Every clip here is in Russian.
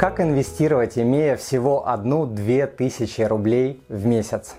Как инвестировать, имея всего одну-две тысячи рублей в месяц?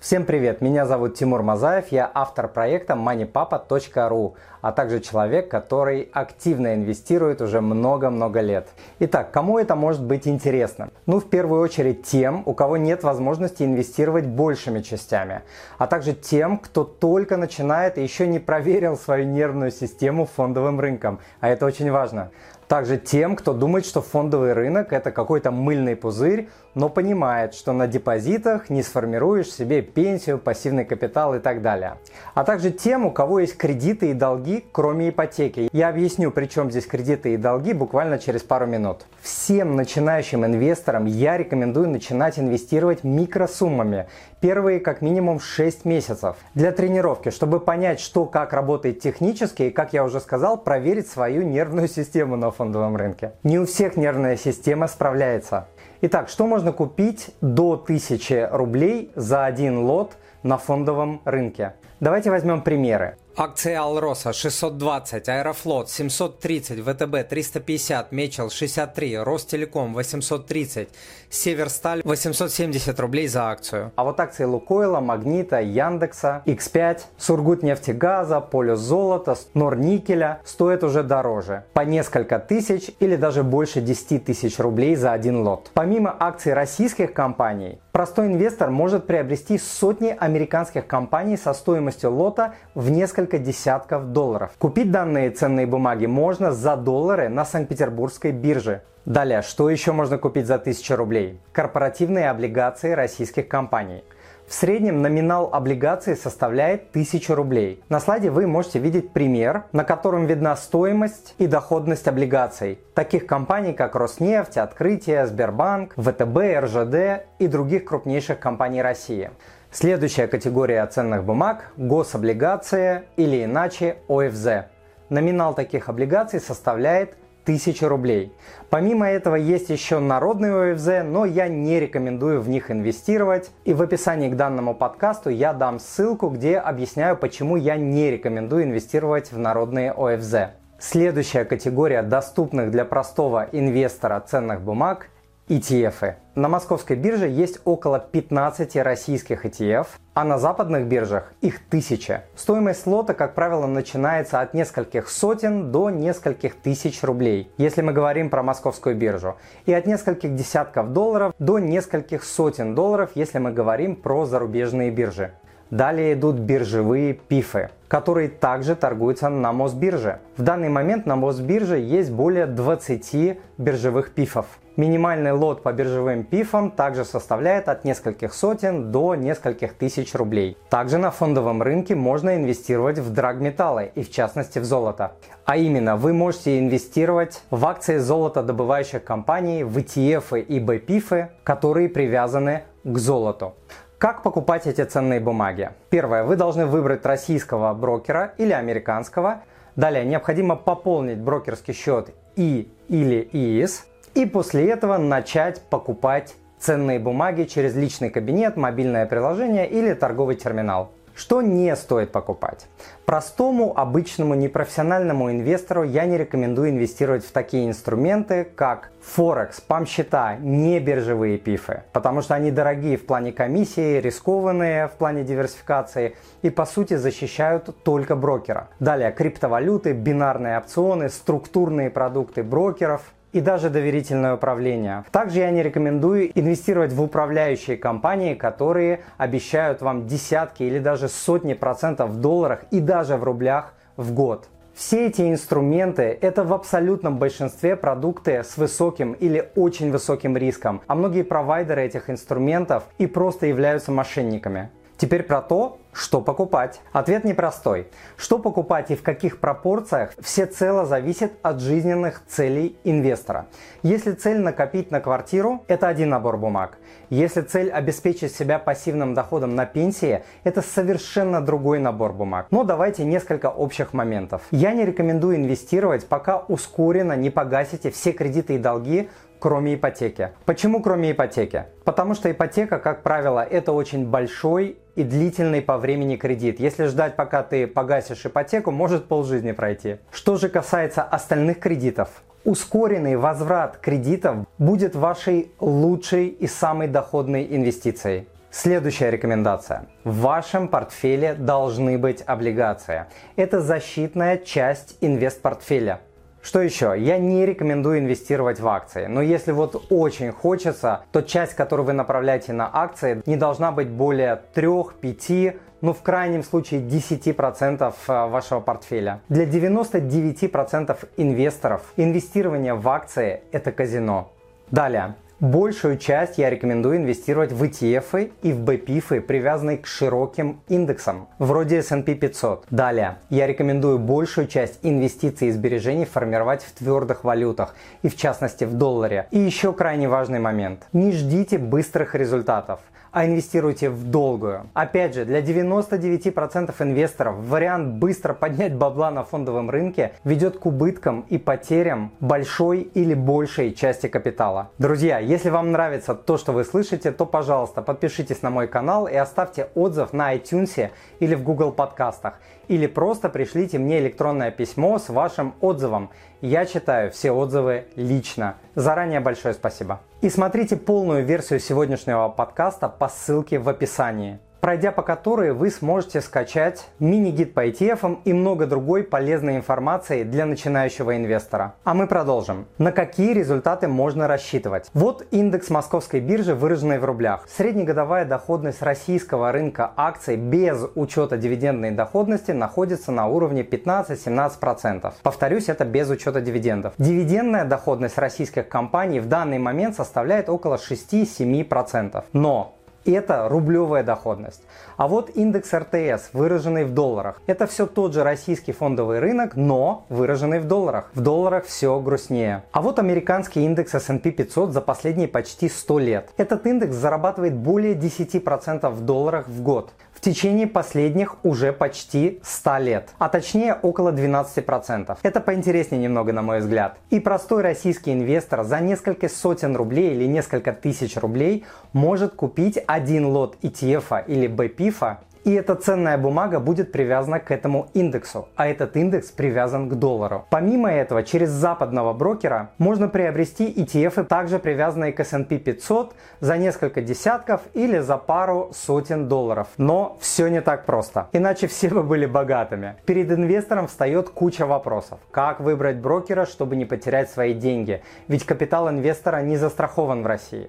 Всем привет, меня зовут Тимур Мазаев, я автор проекта moneypapa.ru, а также человек, который активно инвестирует уже много-много лет. Итак, кому это может быть интересно? Ну, в первую очередь тем, у кого нет возможности инвестировать большими частями, а также тем, кто только начинает и еще не проверил свою нервную систему фондовым рынком, а это очень важно. Также тем, кто думает, что фондовый рынок это какой-то мыльный пузырь, но понимает, что на депозитах не сформируешь себе пенсию, пассивный капитал и так далее. А также тем, у кого есть кредиты и долги, кроме ипотеки. Я объясню, при чем здесь кредиты и долги буквально через пару минут. Всем начинающим инвесторам я рекомендую начинать инвестировать микросуммами. Первые как минимум 6 месяцев. Для тренировки, чтобы понять, что как работает технически и, как я уже сказал, проверить свою нервную систему на фондовом рынке. Не у всех нервная система справляется. Итак, что можно купить до 1000 рублей за один лот на фондовом рынке? Давайте возьмем примеры. Акции Алроса 620, Аэрофлот 730, ВТБ 350, Мечел 63, Ростелеком 830, Северсталь 870 рублей за акцию. А вот акции Лукойла, Магнита, Яндекса, X5, Сургутнефтегаза, Полюс Золота, Норникеля стоят уже дороже. По несколько тысяч или даже больше 10 тысяч рублей за один лот. Помимо акций российских компаний, простой инвестор может приобрести сотни американских компаний со стоимостью лота в несколько несколько десятков долларов. Купить данные ценные бумаги можно за доллары на Санкт-Петербургской бирже. Далее, что еще можно купить за 1000 рублей? Корпоративные облигации российских компаний. В среднем номинал облигации составляет 1000 рублей. На слайде вы можете видеть пример, на котором видна стоимость и доходность облигаций таких компаний, как Роснефть, Открытие, Сбербанк, ВТБ, РЖД и других крупнейших компаний России. Следующая категория ценных бумаг – гособлигации или иначе ОФЗ. Номинал таких облигаций составляет 1000 рублей. Помимо этого есть еще народные ОФЗ, но я не рекомендую в них инвестировать. И в описании к данному подкасту я дам ссылку, где объясняю, почему я не рекомендую инвестировать в народные ОФЗ. Следующая категория доступных для простого инвестора ценных бумаг – ETF. На московской бирже есть около 15 российских ETF, а на западных биржах их тысяча. Стоимость лота, как правило, начинается от нескольких сотен до нескольких тысяч рублей, если мы говорим про московскую биржу, и от нескольких десятков долларов до нескольких сотен долларов, если мы говорим про зарубежные биржи. Далее идут биржевые пифы, которые также торгуются на Мосбирже. В данный момент на Мосбирже есть более 20 биржевых пифов. Минимальный лот по биржевым пифам также составляет от нескольких сотен до нескольких тысяч рублей. Также на фондовом рынке можно инвестировать в драгметаллы и в частности в золото. А именно, вы можете инвестировать в акции золотодобывающих компаний, в ETF и BPIF, которые привязаны к золоту. Как покупать эти ценные бумаги? Первое, вы должны выбрать российского брокера или американского. Далее, необходимо пополнить брокерский счет И или ИИС. И после этого начать покупать ценные бумаги через личный кабинет, мобильное приложение или торговый терминал. Что не стоит покупать? Простому, обычному, непрофессиональному инвестору я не рекомендую инвестировать в такие инструменты, как Форекс, пам-счета, не биржевые пифы, потому что они дорогие в плане комиссии, рискованные в плане диверсификации и по сути защищают только брокера. Далее криптовалюты, бинарные опционы, структурные продукты брокеров – и даже доверительное управление. Также я не рекомендую инвестировать в управляющие компании, которые обещают вам десятки или даже сотни процентов в долларах и даже в рублях в год. Все эти инструменты – это в абсолютном большинстве продукты с высоким или очень высоким риском, а многие провайдеры этих инструментов и просто являются мошенниками. Теперь про то, что покупать? Ответ непростой. Что покупать и в каких пропорциях всецело зависит от жизненных целей инвестора. Если цель накопить на квартиру, это один набор бумаг. Если цель обеспечить себя пассивным доходом на пенсии, это совершенно другой набор бумаг. Но давайте несколько общих моментов. Я не рекомендую инвестировать, пока ускоренно не погасите все кредиты и долги кроме ипотеки. Почему кроме ипотеки? Потому что ипотека, как правило, это очень большой и длительный по времени кредит. Если ждать, пока ты погасишь ипотеку, может полжизни пройти. Что же касается остальных кредитов, ускоренный возврат кредитов будет вашей лучшей и самой доходной инвестицией. Следующая рекомендация. В вашем портфеле должны быть облигации. Это защитная часть инвест-портфеля. Что еще? Я не рекомендую инвестировать в акции, но если вот очень хочется, то часть, которую вы направляете на акции, не должна быть более 3-5 ну в крайнем случае 10% э, вашего портфеля. Для 99% инвесторов инвестирование в акции – это казино. Далее. Большую часть я рекомендую инвестировать в ETF и в BPIF, привязанные к широким индексам, вроде S&P 500. Далее, я рекомендую большую часть инвестиций и сбережений формировать в твердых валютах, и в частности в долларе. И еще крайне важный момент. Не ждите быстрых результатов а инвестируйте в долгую. Опять же, для 99% инвесторов вариант быстро поднять бабла на фондовом рынке ведет к убыткам и потерям большой или большей части капитала. Друзья, если вам нравится то, что вы слышите, то, пожалуйста, подпишитесь на мой канал и оставьте отзыв на iTunes или в Google подкастах. Или просто пришлите мне электронное письмо с вашим отзывом. Я читаю все отзывы лично. Заранее большое спасибо. И смотрите полную версию сегодняшнего подкаста по ссылке в описании пройдя по которой вы сможете скачать мини-гид по ETF и много другой полезной информации для начинающего инвестора. А мы продолжим. На какие результаты можно рассчитывать? Вот индекс московской биржи, выраженный в рублях. Среднегодовая доходность российского рынка акций без учета дивидендной доходности находится на уровне 15-17%. Повторюсь, это без учета дивидендов. Дивидендная доходность российских компаний в данный момент составляет около 6-7%. Но это рублевая доходность. А вот индекс РТС, выраженный в долларах. Это все тот же российский фондовый рынок, но выраженный в долларах. В долларах все грустнее. А вот американский индекс S&P 500 за последние почти 100 лет. Этот индекс зарабатывает более 10% в долларах в год в течение последних уже почти 100 лет, а точнее около 12%. Это поинтереснее немного на мой взгляд. И простой российский инвестор за несколько сотен рублей или несколько тысяч рублей может купить один лот ETF или BPIF и эта ценная бумага будет привязана к этому индексу, а этот индекс привязан к доллару. Помимо этого, через западного брокера можно приобрести ETF, также привязанные к S&P 500 за несколько десятков или за пару сотен долларов. Но все не так просто, иначе все бы были богатыми. Перед инвестором встает куча вопросов. Как выбрать брокера, чтобы не потерять свои деньги? Ведь капитал инвестора не застрахован в России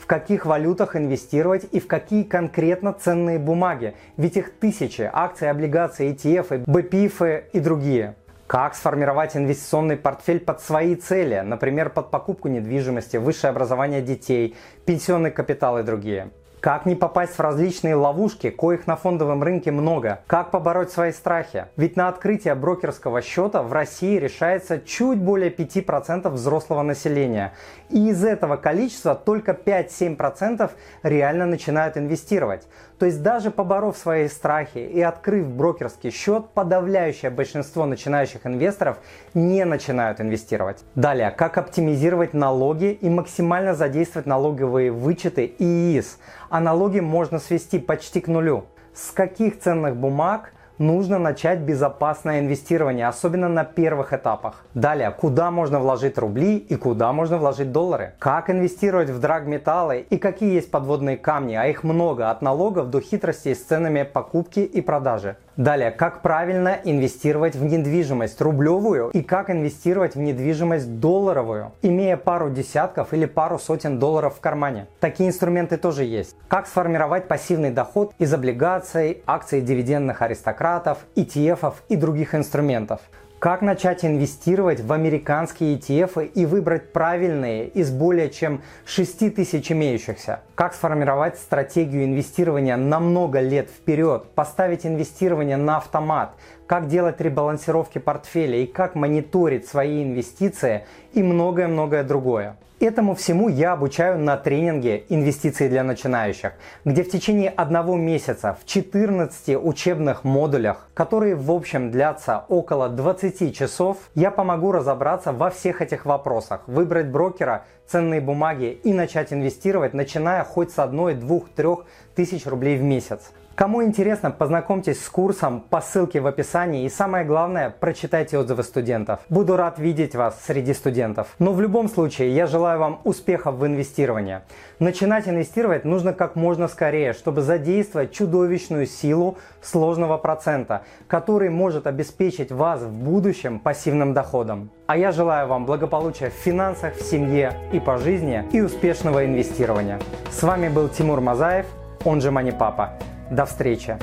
в каких валютах инвестировать и в какие конкретно ценные бумаги. Ведь их тысячи – акции, облигации, ETF, BPIF и другие. Как сформировать инвестиционный портфель под свои цели, например, под покупку недвижимости, высшее образование детей, пенсионный капитал и другие. Как не попасть в различные ловушки, коих на фондовом рынке много? Как побороть свои страхи? Ведь на открытие брокерского счета в России решается чуть более 5% взрослого населения. И из этого количества только 5-7% реально начинают инвестировать. То есть даже поборов свои страхи и открыв брокерский счет, подавляющее большинство начинающих инвесторов не начинают инвестировать. Далее, как оптимизировать налоги и максимально задействовать налоговые вычеты и ИИС. А налоги можно свести почти к нулю. С каких ценных бумаг нужно начать безопасное инвестирование, особенно на первых этапах. Далее, куда можно вложить рубли и куда можно вложить доллары. Как инвестировать в драгметаллы и какие есть подводные камни, а их много, от налогов до хитростей с ценами покупки и продажи. Далее, как правильно инвестировать в недвижимость рублевую и как инвестировать в недвижимость долларовую, имея пару десятков или пару сотен долларов в кармане. Такие инструменты тоже есть. Как сформировать пассивный доход из облигаций, акций дивидендных аристократов, ETF и других инструментов. Как начать инвестировать в американские ETF и выбрать правильные из более чем 6 тысяч имеющихся? Как сформировать стратегию инвестирования на много лет вперед? Поставить инвестирование на автомат? Как делать ребалансировки портфеля и как мониторить свои инвестиции и многое-многое другое? Этому всему я обучаю на тренинге «Инвестиции для начинающих», где в течение одного месяца в 14 учебных модулях, которые в общем длятся около 20 часов, я помогу разобраться во всех этих вопросах, выбрать брокера, ценные бумаги и начать инвестировать, начиная хоть с одной, двух, трех тысяч рублей в месяц. Кому интересно, познакомьтесь с курсом по ссылке в описании и самое главное, прочитайте отзывы студентов. Буду рад видеть вас среди студентов. Но в любом случае, я желаю вам успехов в инвестировании. Начинать инвестировать нужно как можно скорее, чтобы задействовать чудовищную силу сложного процента, который может обеспечить вас в будущем пассивным доходом. А я желаю вам благополучия в финансах, в семье и по жизни и успешного инвестирования. С вами был Тимур Мазаев, он же Мани Папа. До встречи!